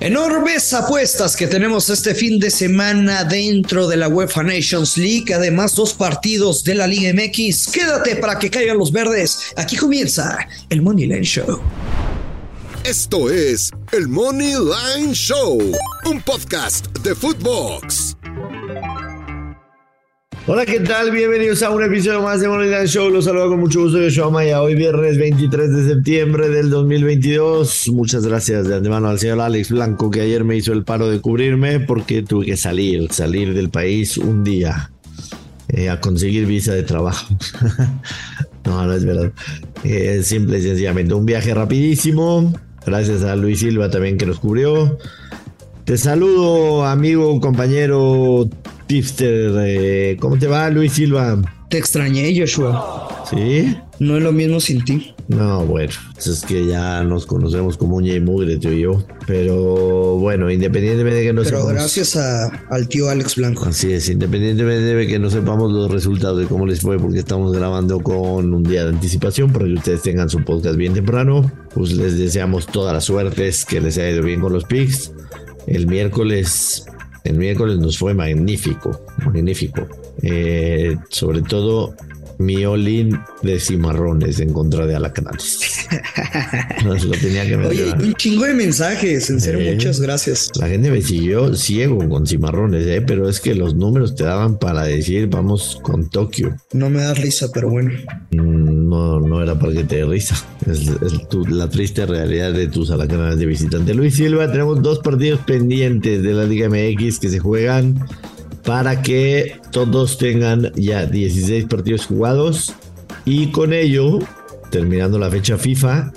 Enormes apuestas que tenemos este fin de semana dentro de la UEFA Nations League. Además, dos partidos de la Liga MX. Quédate para que caigan los verdes. Aquí comienza el Money Line Show. Esto es el Money Line Show, un podcast de Footbox. Hola, ¿qué tal? Bienvenidos a un episodio más de Money Line Show. Los saludo con mucho gusto. Yo soy Maya. Hoy viernes 23 de septiembre del 2022. Muchas gracias de antemano al señor Alex Blanco que ayer me hizo el paro de cubrirme porque tuve que salir, salir del país un día eh, a conseguir visa de trabajo. no, no es verdad. Eh, simple y sencillamente un viaje rapidísimo. Gracias a Luis Silva también que nos cubrió. Te saludo, amigo, compañero Tipster, eh, ¿cómo te va, Luis Silva? Te extrañé, Joshua. ¿Sí? No es lo mismo sin ti. No, bueno, pues es que ya nos conocemos como uña y mugre, tú y yo. Pero bueno, independientemente de que no Pero gracias al tío Alex Blanco. Así es, independientemente de que no sepamos los resultados de cómo les fue, porque estamos grabando con un día de anticipación para que ustedes tengan su podcast bien temprano, pues les deseamos todas las suertes, que les haya ido bien con los picks. El miércoles el miércoles nos fue magnífico, magnífico. Eh, sobre todo mi olin de cimarrones en contra de alacranes. Nos lo tenía que Oye, un chingo de mensajes, en serio, muchas gracias. La gente me siguió ciego con cimarrones, ¿eh? pero es que los números te daban para decir vamos con Tokio. No me da risa, pero bueno. Mm, no, no era para que te dé risa. Es, la triste realidad de tus alacranes de visitante. Luis Silva, tenemos dos partidos pendientes de la Liga MX que se juegan para que todos tengan ya 16 partidos jugados y con ello, terminando la fecha FIFA,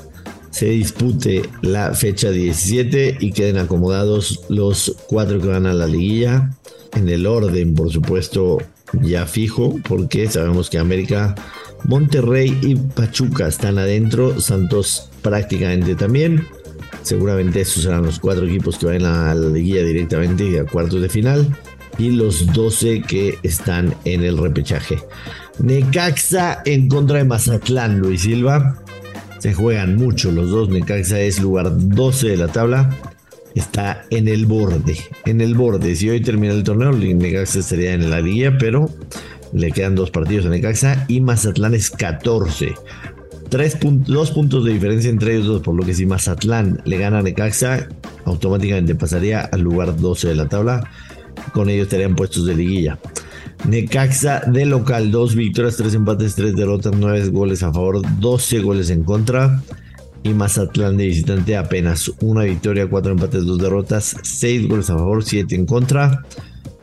se dispute la fecha 17 y queden acomodados los cuatro que van a la liguilla en el orden, por supuesto, ya fijo, porque sabemos que América, Monterrey y Pachuca están adentro, Santos prácticamente también. Seguramente esos serán los cuatro equipos que van a la liguilla directamente a cuartos de final y los 12 que están en el repechaje. Necaxa en contra de Mazatlán, Luis Silva. Se juegan mucho los dos. Necaxa es lugar 12 de la tabla. Está en el borde. En el borde. Si hoy termina el torneo, Necaxa estaría en la liga, pero le quedan dos partidos a Necaxa y Mazatlán es 14. Tres dos puntos de diferencia entre ellos dos, por lo que si Mazatlán le gana a Necaxa, automáticamente pasaría al lugar 12 de la tabla con ellos estarían puestos de liguilla. Necaxa de local, 2 victorias, 3 empates, 3 derrotas, 9 goles a favor, 12 goles en contra. Y Mazatlán de visitante apenas una victoria, 4 empates, 2 derrotas, 6 goles a favor, 7 en contra.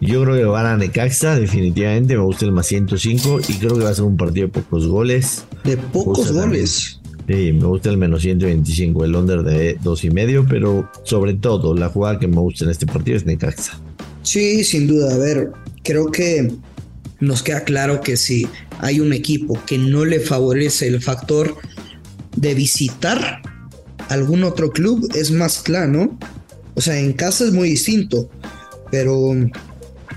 Yo creo que van a Necaxa, definitivamente. Me gusta el más 105 y creo que va a ser un partido de pocos goles. De pocos goles. Sí, me gusta el menos 125, el under de 2 y medio, pero sobre todo la jugada que me gusta en este partido es Necaxa. Sí, sin duda. A ver, creo que nos queda claro que si hay un equipo que no le favorece el factor de visitar algún otro club, es más claro, O sea, en casa es muy distinto, pero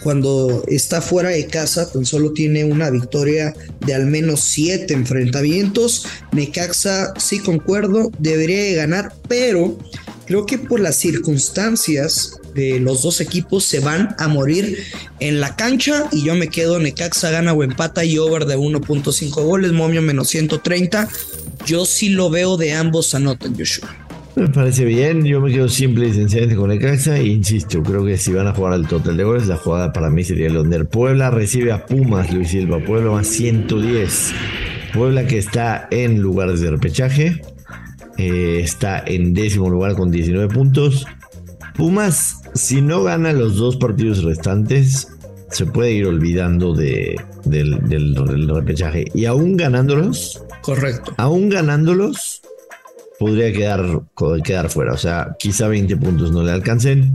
cuando está fuera de casa tan solo tiene una victoria de al menos siete enfrentamientos. Necaxa, sí concuerdo, debería de ganar, pero creo que por las circunstancias de los dos equipos se van a morir en la cancha y yo me quedo Necaxa gana o empata y over de 1.5 goles, momio menos 130. Yo sí lo veo de ambos anotan, Joshua. Me parece bien, yo me quedo simple y sencillamente con Necaxa e insisto, creo que si van a jugar al total de goles, la jugada para mí sería el under. Puebla recibe a Pumas, Luis Silva, Puebla más 110. Puebla que está en lugares de repechaje, eh, está en décimo lugar con 19 puntos. Pumas si no gana los dos partidos restantes, se puede ir olvidando de, del, repechaje. Y aún ganándolos. Correcto. Aún ganándolos, podría quedar, quedar fuera. O sea, quizá 20 puntos no le alcancen.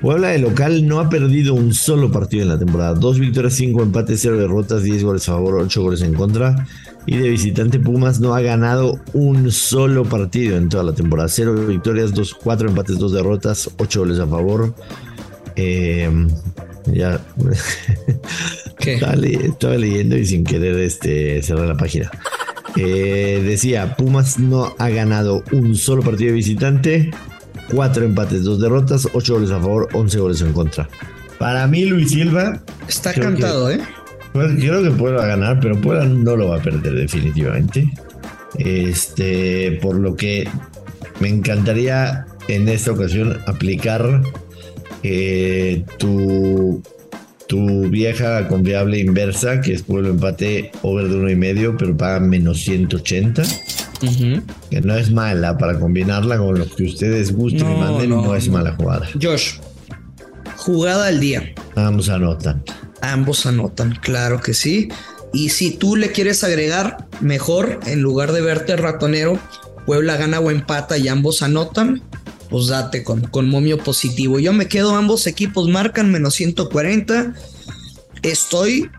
Puebla de local no ha perdido un solo partido en la temporada. Dos victorias, cinco empates, cero derrotas, 10 goles a favor, 8 goles en contra. Y de visitante Pumas no ha ganado un solo partido en toda la temporada. Cero victorias, dos, cuatro empates, dos derrotas, 8 goles a favor. Em, ya Estaba, leyendo y sin querer este, cerrar la página. Eh, decía, Pumas no ha ganado un solo partido de visitante 4 empates, 2 derrotas, 8 goles a favor, 11 goles en contra. Para mí, Luis Silva. Está cantado, ¿eh? Pues, creo que Puebla va a ganar, pero Puebla no lo va a perder definitivamente. Este, por lo que me encantaría en esta ocasión aplicar eh, tu, tu vieja confiable inversa, que es Pueblo empate over de uno y medio, pero paga menos 180. Que no es mala para combinarla con lo que ustedes gusten y manden, no, es mala jugada. Josh, jugada al día. Ambos anotan. Ambos anotan, claro que sí. Y si tú le quieres agregar mejor, en lugar de verte ratonero, Puebla gana o empata y ambos anotan, pues date con, con momio positivo. Yo me quedo, ambos equipos marcan menos 140. Estoy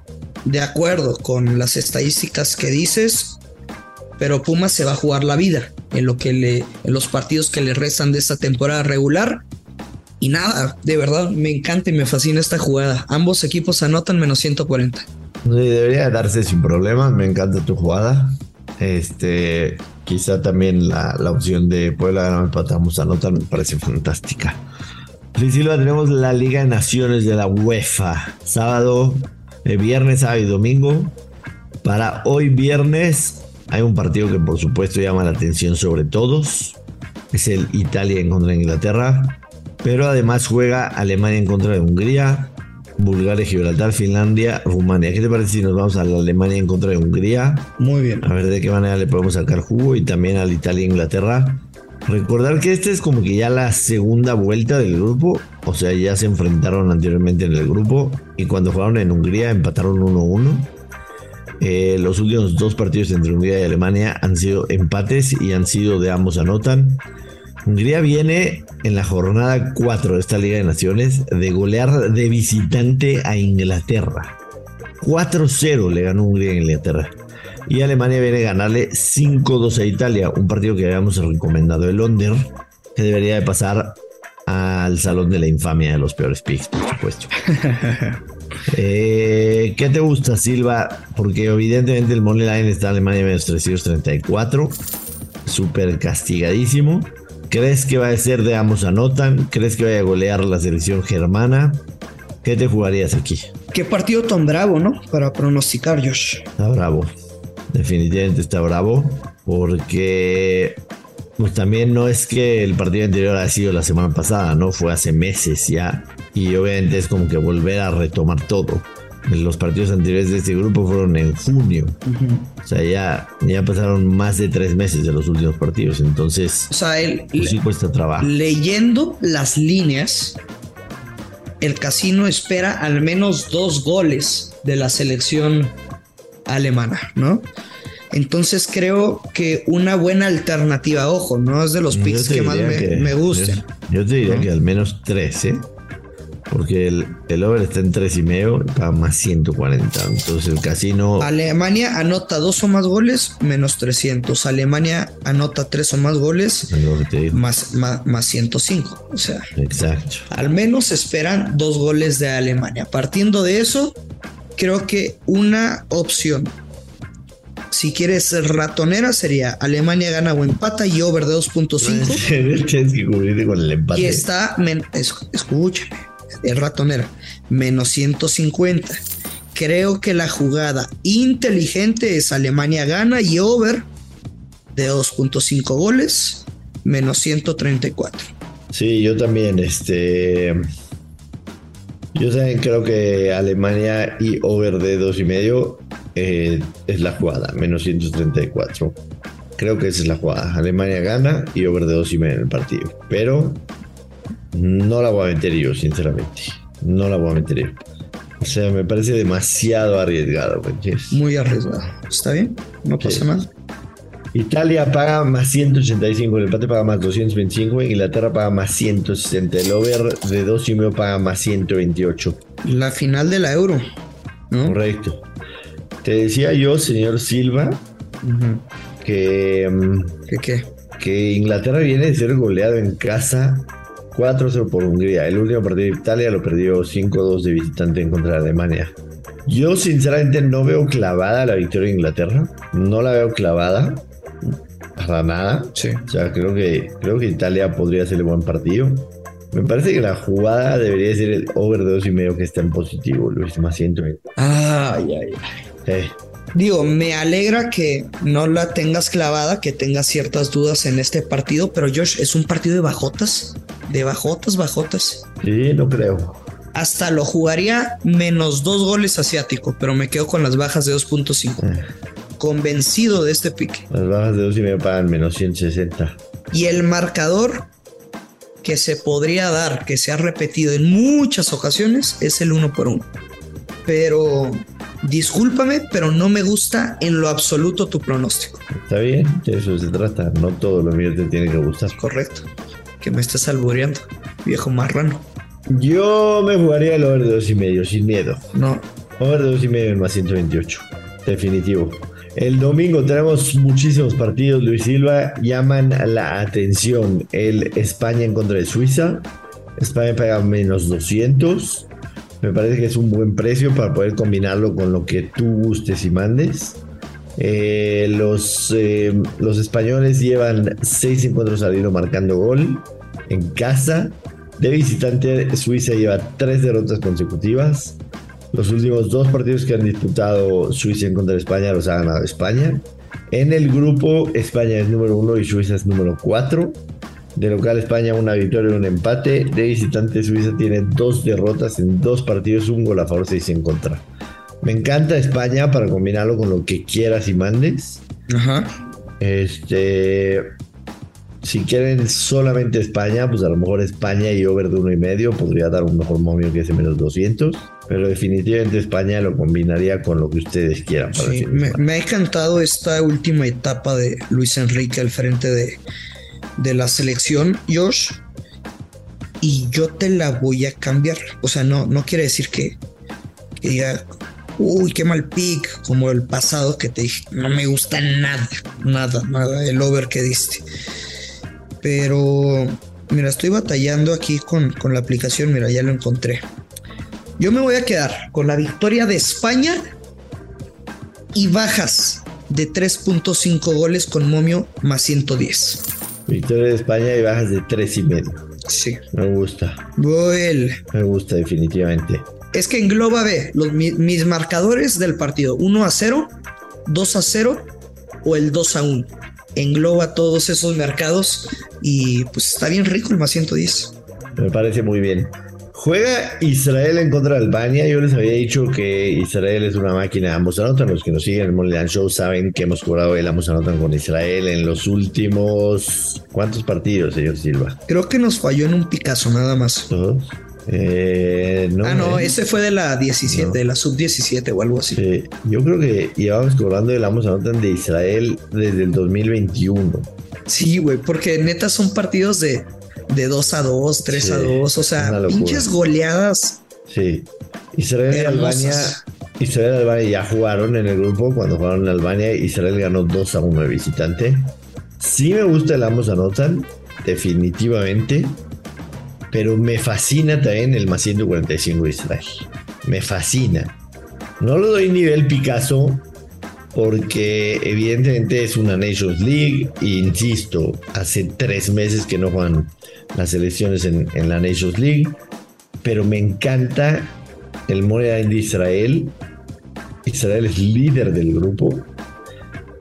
de acuerdo con las estadísticas que dices, pero Pumas se va a jugar la vida en los partidos que le restan de esta temporada regular. Y nada, de verdad me encanta y me fascina esta jugada. Ambos equipos anotan menos 140. Sí, debería darse sin problemas. Me encanta tu jugada. Este, quizá también la, opción de Puebla ganar empatamos a nota me parece fantástica. Luis Silva, tenemos la Liga de Naciones de la UEFA. Sábado, eh, viernes, sábado y domingo. Para hoy viernes hay un partido que por supuesto llama la atención sobre todos. Es el Italia en contra de Inglaterra. Pero además juega Alemania en contra de Hungría. Bulgaria, Gibraltar, Finlandia, Rumania. ¿Qué te parece si nos vamos a la Alemania en contra de Hungría? Muy bien. A ver de qué manera le podemos sacar jugo y también al Italia e Inglaterra. Recordar que esta es como que ya la segunda vuelta del grupo, o sea, ya se enfrentaron anteriormente en el grupo y cuando jugaron en Hungría empataron 1-1. Eh, los últimos dos partidos entre Hungría y Alemania han sido empates y han sido de ambos anotan. Hungría viene en la jornada 4 de esta Liga de Naciones de golear de visitante a Inglaterra. 4-0 le ganó Hungría en Inglaterra. Y Alemania viene a ganarle 5-2 a Italia, un partido que habíamos recomendado el Under, que debería de pasar al salón de la infamia de los peores picks, por supuesto. Eh, ¿Qué te gusta, Silva? Porque evidentemente el money line está en Alemania menos 334, súper castigadísimo. ¿Crees que va a ser de ambos anotan? ¿Crees que vaya a golear la selección germana? ¿Qué te jugarías aquí? Qué partido tan bravo, ¿no? Para pronosticar, Josh. Está bravo. Definitivamente está bravo. Porque pues también no es que el partido anterior haya sido la semana pasada, ¿no? Fue hace meses ya. Y obviamente es como que volver a retomar todo los partidos anteriores de este grupo fueron en junio. O sea, ya, ya pasaron más de tres meses de los últimos partidos. Entonces, o sea, el, pues sí cuesta trabajo. Leyendo las líneas, el casino espera al menos dos goles de la selección alemana, ¿no? Entonces creo que una buena alternativa, ojo, no es de los picks que más me, gustan. Yo, te diría que al menos tres, ¿eh? Porque el, el over está en 3 y medio, paga más 140. Entonces el casino. Alemania anota 2 o más goles, menos 300. Alemania anota 3 o más goles, más, más, más 105. O sea, exacto. Al menos esperan 2 goles de Alemania. Partiendo de eso, creo que una opción. Si quieres ratonera sería Alemania gana o empata y over de 2.5. Tienes que cubrirte con el empate. Y está, escúchame, es ratonera, menos 150. Creo que la jugada inteligente es Alemania gana y over de 2.5 goles, menos 134. Sí, yo también, este. Yo también creo que Alemania y over de 2.5 y medio eh, es la jugada, menos 134. Creo que esa es la jugada. Alemania gana y over de 2.5 y medio en el partido. Pero no la voy a meter yo, sinceramente. No la voy a meter yo. O sea, me parece demasiado arriesgado. Muy arriesgado. ¿Está bien? No pasa nada. Italia paga más 185, el empate paga más 225, Inglaterra paga más 160, el over de 2 y medio paga más 128. La final de la Euro. Correcto. Te decía yo, señor Silva, que, mm, ¿Que, qué? que Inglaterra viene de ser goleado en casa 4-0 por Hungría. El último partido de Italia lo perdió 5-2 de visitante en contra de Alemania. Yo sinceramente no veo clavada la victoria de Inglaterra. No la veo clavada. para nada. Sí. O sea, creo que, creo que Italia podría ser el buen partido. Me parece que la jugada debería ser el over de dos y medio que está en positivo, Luis, más 120. Ay, ay, ay. Digo, me alegra que no la tengas clavada, que tengas ciertas dudas en este partido, pero Josh, es un partido de bajotas, de bajotas, bajotas. Sí, no creo. Hasta lo jugaría menos dos goles asiático, pero me quedo con las bajas de 2.5. Eh. Convencido de este pique. Las bajas de dos y medio pagan menos 160. Y el marcador que se podría dar, que se ha repetido en muchas ocasiones, es el uno por uno. Pero discúlpame, pero no me gusta en lo absoluto tu pronóstico. Está bien, de eso se trata. No todo lo mío te tiene que gustar. Correcto. Que me estés albureando, viejo marrano. Yo me jugaría el over de dos y medio, sin miedo. No. Over de dos y medio en más 128. Definitivo. El domingo tenemos muchísimos partidos. Luis Silva llaman la atención. El España en contra de Suiza. España paga menos 200. Me parece que es un buen precio para poder combinarlo con lo que tú gustes y mandes. Eh, los, eh, los españoles llevan seis encuentros al marcando gol en casa. De visitante, Suiza lleva tres derrotas consecutivas. Los últimos dos partidos que han disputado Suiza en contra de España los ha ganado España. En el grupo, España es número uno y Suiza es número cuatro. De local España una victoria y un empate. De visitante Suiza tiene dos derrotas en dos partidos, un gol a favor, seis en contra. Me encanta España para combinarlo con lo que quieras y mandes. Ajá. Este. Si quieren solamente España, pues a lo mejor España y over de uno y medio podría dar un mejor momio que ese menos 200. Pero definitivamente España lo combinaría con lo que ustedes quieran. sí, me, me, ha encantado esta última etapa de Luis Enrique al frente de, de la selección, Josh, y yo te la voy a cambiar. O sea, no, no quiere decir que, diga, uy, qué mal pick, como el pasado que te dije, no me gusta nada, nada, nada, el over que diste. Pero, mira, estoy batallando aquí con, con la aplicación, mira, ya lo encontré. Yo me voy a quedar con la victoria de España y bajas de 3.5 goles con momio más 110. Victoria de España y bajas de tres y medio. Sí. Me gusta. Well. Me gusta definitivamente. Es que engloba, ve, los, mis marcadores del partido. 1 a 0, 2 a 0 o el 2 a 1. Engloba todos esos mercados y pues está bien rico el más 110. Me parece muy bien. Juega Israel en contra de Albania. Yo les había dicho que Israel es una máquina de ambos anotan. Los que nos siguen en el Moneyline Show saben que hemos cobrado el ambos anotan con Israel en los últimos. ¿Cuántos partidos, señor Silva? Creo que nos falló en un Picasso nada más. ¿Todos? Eh, no, ah, no, ese fue de la 17, de la sub 17 o algo así. Sí, yo creo que llevamos cobrando el ambos anotan de Israel desde el 2021. Sí, güey, porque neta son partidos de de 2 a 2, 3 a 2, o sea, pinches goleadas. Sí. Israel y Albania, Israel y Albania ya jugaron en el grupo cuando jugaron en Albania. Israel ganó 2 a 1 de visitante. Sí me gusta el ambos anotan, definitivamente. Pero me fascina también el más 145 de Israel. Me fascina. No lo doy nivel Picasso porque evidentemente es una Nations League. E insisto, hace tres meses que no juegan las elecciones en, la Nations League, pero me encanta el moneda de Israel. Israel es líder del grupo,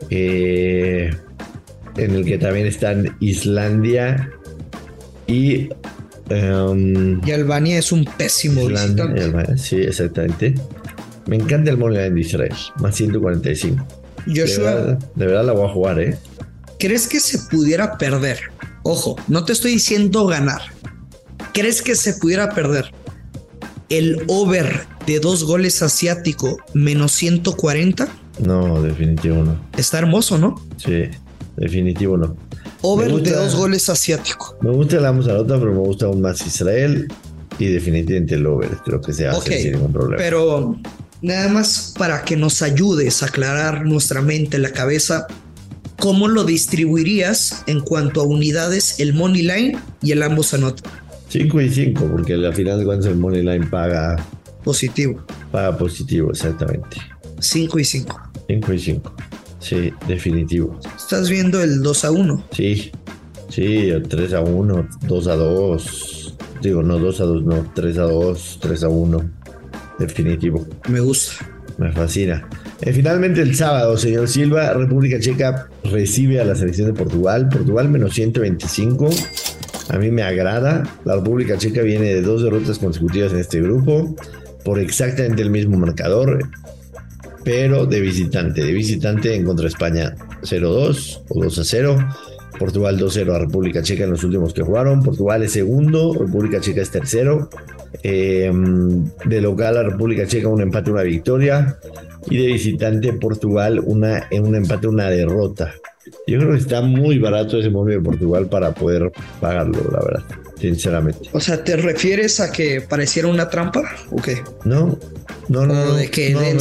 eh, en el que también están Islandia y... Um, y Albania es un pésimo Albania, sí, exactamente. Me encanta el de Israel, más 145. Joshua, de de verdad la voy a jugar, ¿eh? ¿Crees que se pudiera perder? Ojo, no te estoy diciendo ganar. ¿Crees que se pudiera perder el over de dos goles asiático menos 140? No, definitivo no. Está hermoso, ¿no? Sí, definitivo no. Over de dos goles asiático. Me gusta la otra, pero me gusta aún más Israel y definitivamente el over. Creo que se hace sin ningún problema. Pero nada más para que nos ayudes a aclarar nuestra mente, la cabeza. ¿Cómo lo distribuirías en cuanto a unidades, el money line y el ambos anotan? 5 y 5, porque al final de cuentas el money line paga positivo. Paga positivo, exactamente. 5 y 5. 5 y 5. Sí, definitivo. Estás viendo el 2 a 1. Sí, sí, 3 a 1, 2 a 2. Digo, no 2 a 2, no, 3 a 2, 3 a 1. Definitivo. Me gusta. Me fascina. Eh, finalmente el sábado, señor Silva, República Checa recibe a la selección de Portugal. Portugal menos 125. A mí me agrada. La República Checa viene de dos derrotas consecutivas en este grupo por exactamente el mismo marcador, pero de visitante. De visitante en contra España 0-2 o 2-0. Portugal 2-0 a República Checa en los últimos que jugaron. Portugal es segundo, República Checa es tercero. Eh, de local a República Checa un empate, una victoria. Y de visitante Portugal una, un empate, una derrota. Yo creo que está muy barato ese momio de Portugal para poder pagarlo, la verdad, sinceramente. O sea, ¿te refieres a que pareciera una trampa o qué? No, no, no, no, me,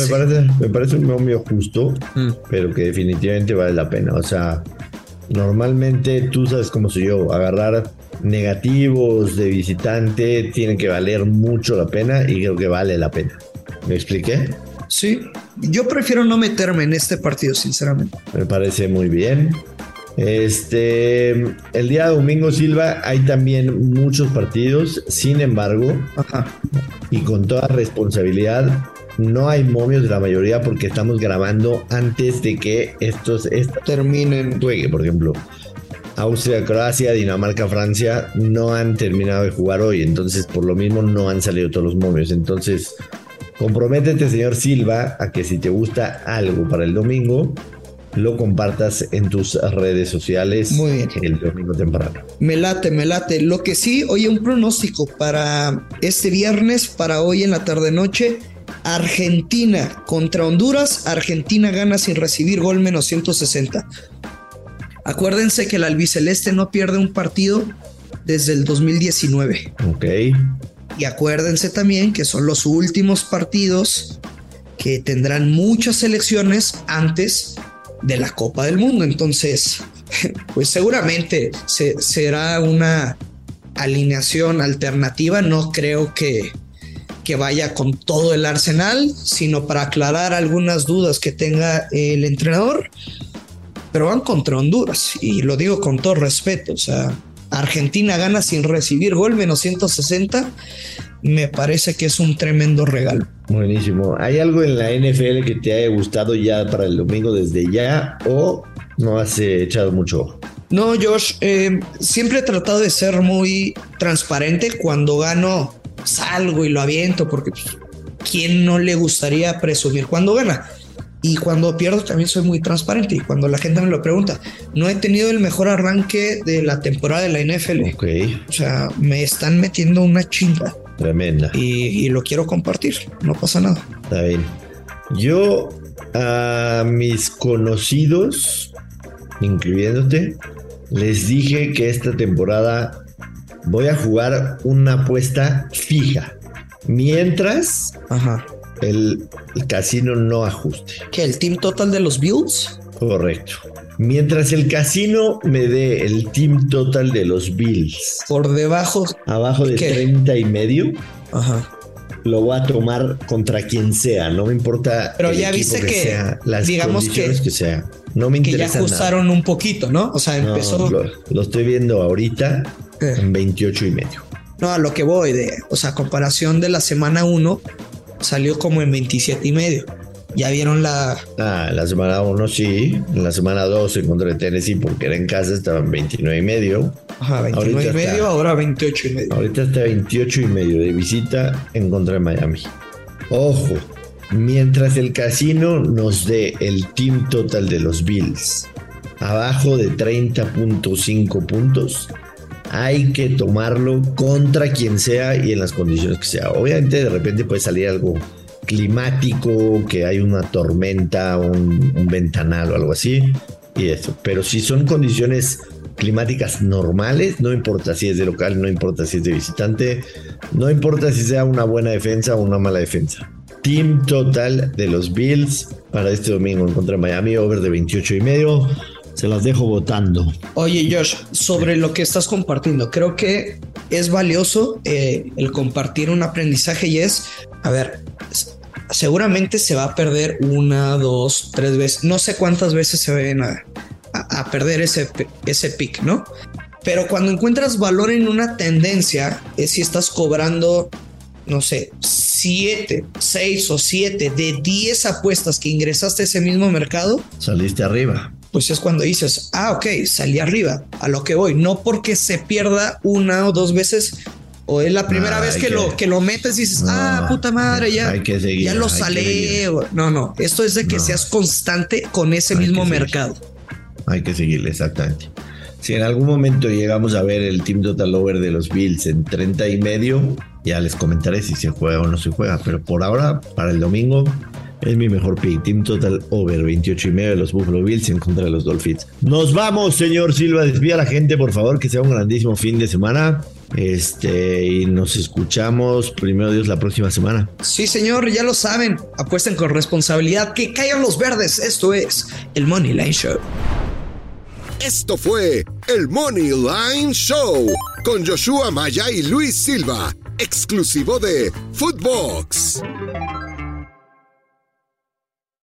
parece, me parece un momio justo, mm. pero que definitivamente vale la pena. O sea, normalmente tú sabes cómo soy yo, agarrar negativos de visitante tiene que valer mucho la pena y creo que vale la pena. ¿Me expliqué? Sí, yo prefiero no meterme en este partido, sinceramente. Me parece muy bien. Este, el día domingo Silva hay también muchos partidos, sin embargo, y con toda responsabilidad, no hay momios de la mayoría porque estamos grabando antes de que estos, terminen. Juegue, por ejemplo. Austria, Croacia, Dinamarca, Francia no han terminado de jugar hoy, entonces por lo mismo no han salido todos los momios. Entonces, Comprométete, señor Silva, a que si te gusta algo para el domingo, lo compartas en tus redes sociales Muy bien. el domingo temprano. Me late, me late. Lo que sí, oye, un pronóstico para este viernes, para hoy en la tarde-noche. Argentina contra Honduras. Argentina gana sin recibir gol menos 160. Acuérdense que el albiceleste no pierde un partido desde el 2019. Ok. Y acuérdense también que son los últimos partidos que tendrán muchas elecciones antes de la Copa del Mundo. Entonces, pues seguramente será una alineación alternativa. No creo que, que vaya con todo el arsenal, sino para aclarar algunas dudas que tenga el entrenador. Pero van contra Honduras y lo digo con todo respeto. O sea, Argentina gana sin recibir gol, menos 160, me parece que es un tremendo regalo. Buenísimo. ¿Hay algo en la NFL que te haya gustado ya para el domingo desde ya o no has eh, echado mucho? No, Josh, eh, siempre he tratado de ser muy transparente. Cuando gano, salgo y lo aviento porque pues, ¿quién no le gustaría presumir cuando gana? Y cuando pierdo también soy muy transparente. Y cuando la gente me lo pregunta, no he tenido el mejor arranque de la temporada de la NFL. Ok. O sea, me están metiendo una chinga. Tremenda. Y, lo quiero compartir. No pasa nada. Está bien. Yo a mis conocidos, incluyéndote, les dije que esta temporada voy a jugar una apuesta fija. Mientras Ajá el, casino no ajuste. ¿Que el team total de los Bills? Correcto. Mientras el casino me dé el team total de los Bills. Por debajo. Abajo de 30 y medio. Ajá. Lo voy a tomar contra quien sea. No me importa. Pero ya viste que, sea, las digamos que, que sea. No me interesa. Que ya ajustaron un poquito, ¿no? O sea, empezó. lo, estoy viendo ahorita eh. en 28 y medio. No, a lo que voy de, o sea, comparación de la semana 1, salió como en 27 y medio. ¿Ya vieron la...? Ah, la semana 1 sí. En la semana 2 en contra de Tennessee porque era en casa, estaba en 29 y medio. Ajá, 29 y medio, ahora 28 y medio. Ahorita está 28 y medio de visita en contra de Miami. Ojo, mientras el casino nos dé el team total de los Bills abajo de 30.5 puntos, hay que tomarlo contra quien sea y en las condiciones que sea. Obviamente de repente puede salir algo climático, que hay una tormenta, un, ventanal o algo así, y eso. Pero si son condiciones climáticas normales, no importa si es de local, no importa si es de visitante, no importa si sea una buena defensa o una mala defensa. Team total de los Bills para este domingo en contra Miami, over de 28 y medio se las dejo votando. Oye, Josh, sobre lo que estás compartiendo, creo que es valioso eh, el compartir un aprendizaje y es, a ver, seguramente se va a perder una, dos, tres veces. No sé cuántas veces se ven a, a, perder ese, ese pick, ¿no? Pero cuando encuentras valor en una tendencia, es si estás cobrando, no sé, siete, seis o siete de 10 apuestas que ingresaste a ese mismo mercado. Saliste arriba. Pues es cuando dices, ah, ok, salí arriba, a lo que voy. No porque se pierda una o dos veces, o es la primera vez que, lo que lo metes y dices, ah, puta madre, ya, ya lo sale. No, no, esto es de que seas constante con ese mismo mercado. Hay que seguirle, exactamente. Si en algún momento llegamos a ver el Team Total Over de los Bills en 30 y medio, ya les comentaré si se juega o no se juega. Pero por ahora, para el domingo, es mi mejor pick. Team Total Over 28 y medio de los Buffalo Bills en contra de los Dolphins. Nos vamos, señor Silva. Despida a la gente, por favor, que sea un grandísimo fin de semana. Este, y nos escuchamos primero Dios la próxima semana. Sí, señor, ya lo saben. Apuesten con responsabilidad. Que caigan los verdes. Esto es el Money Line Show. Esto fue el Money Line Show con Joshua Maya y Luis Silva, exclusivo de Footbox.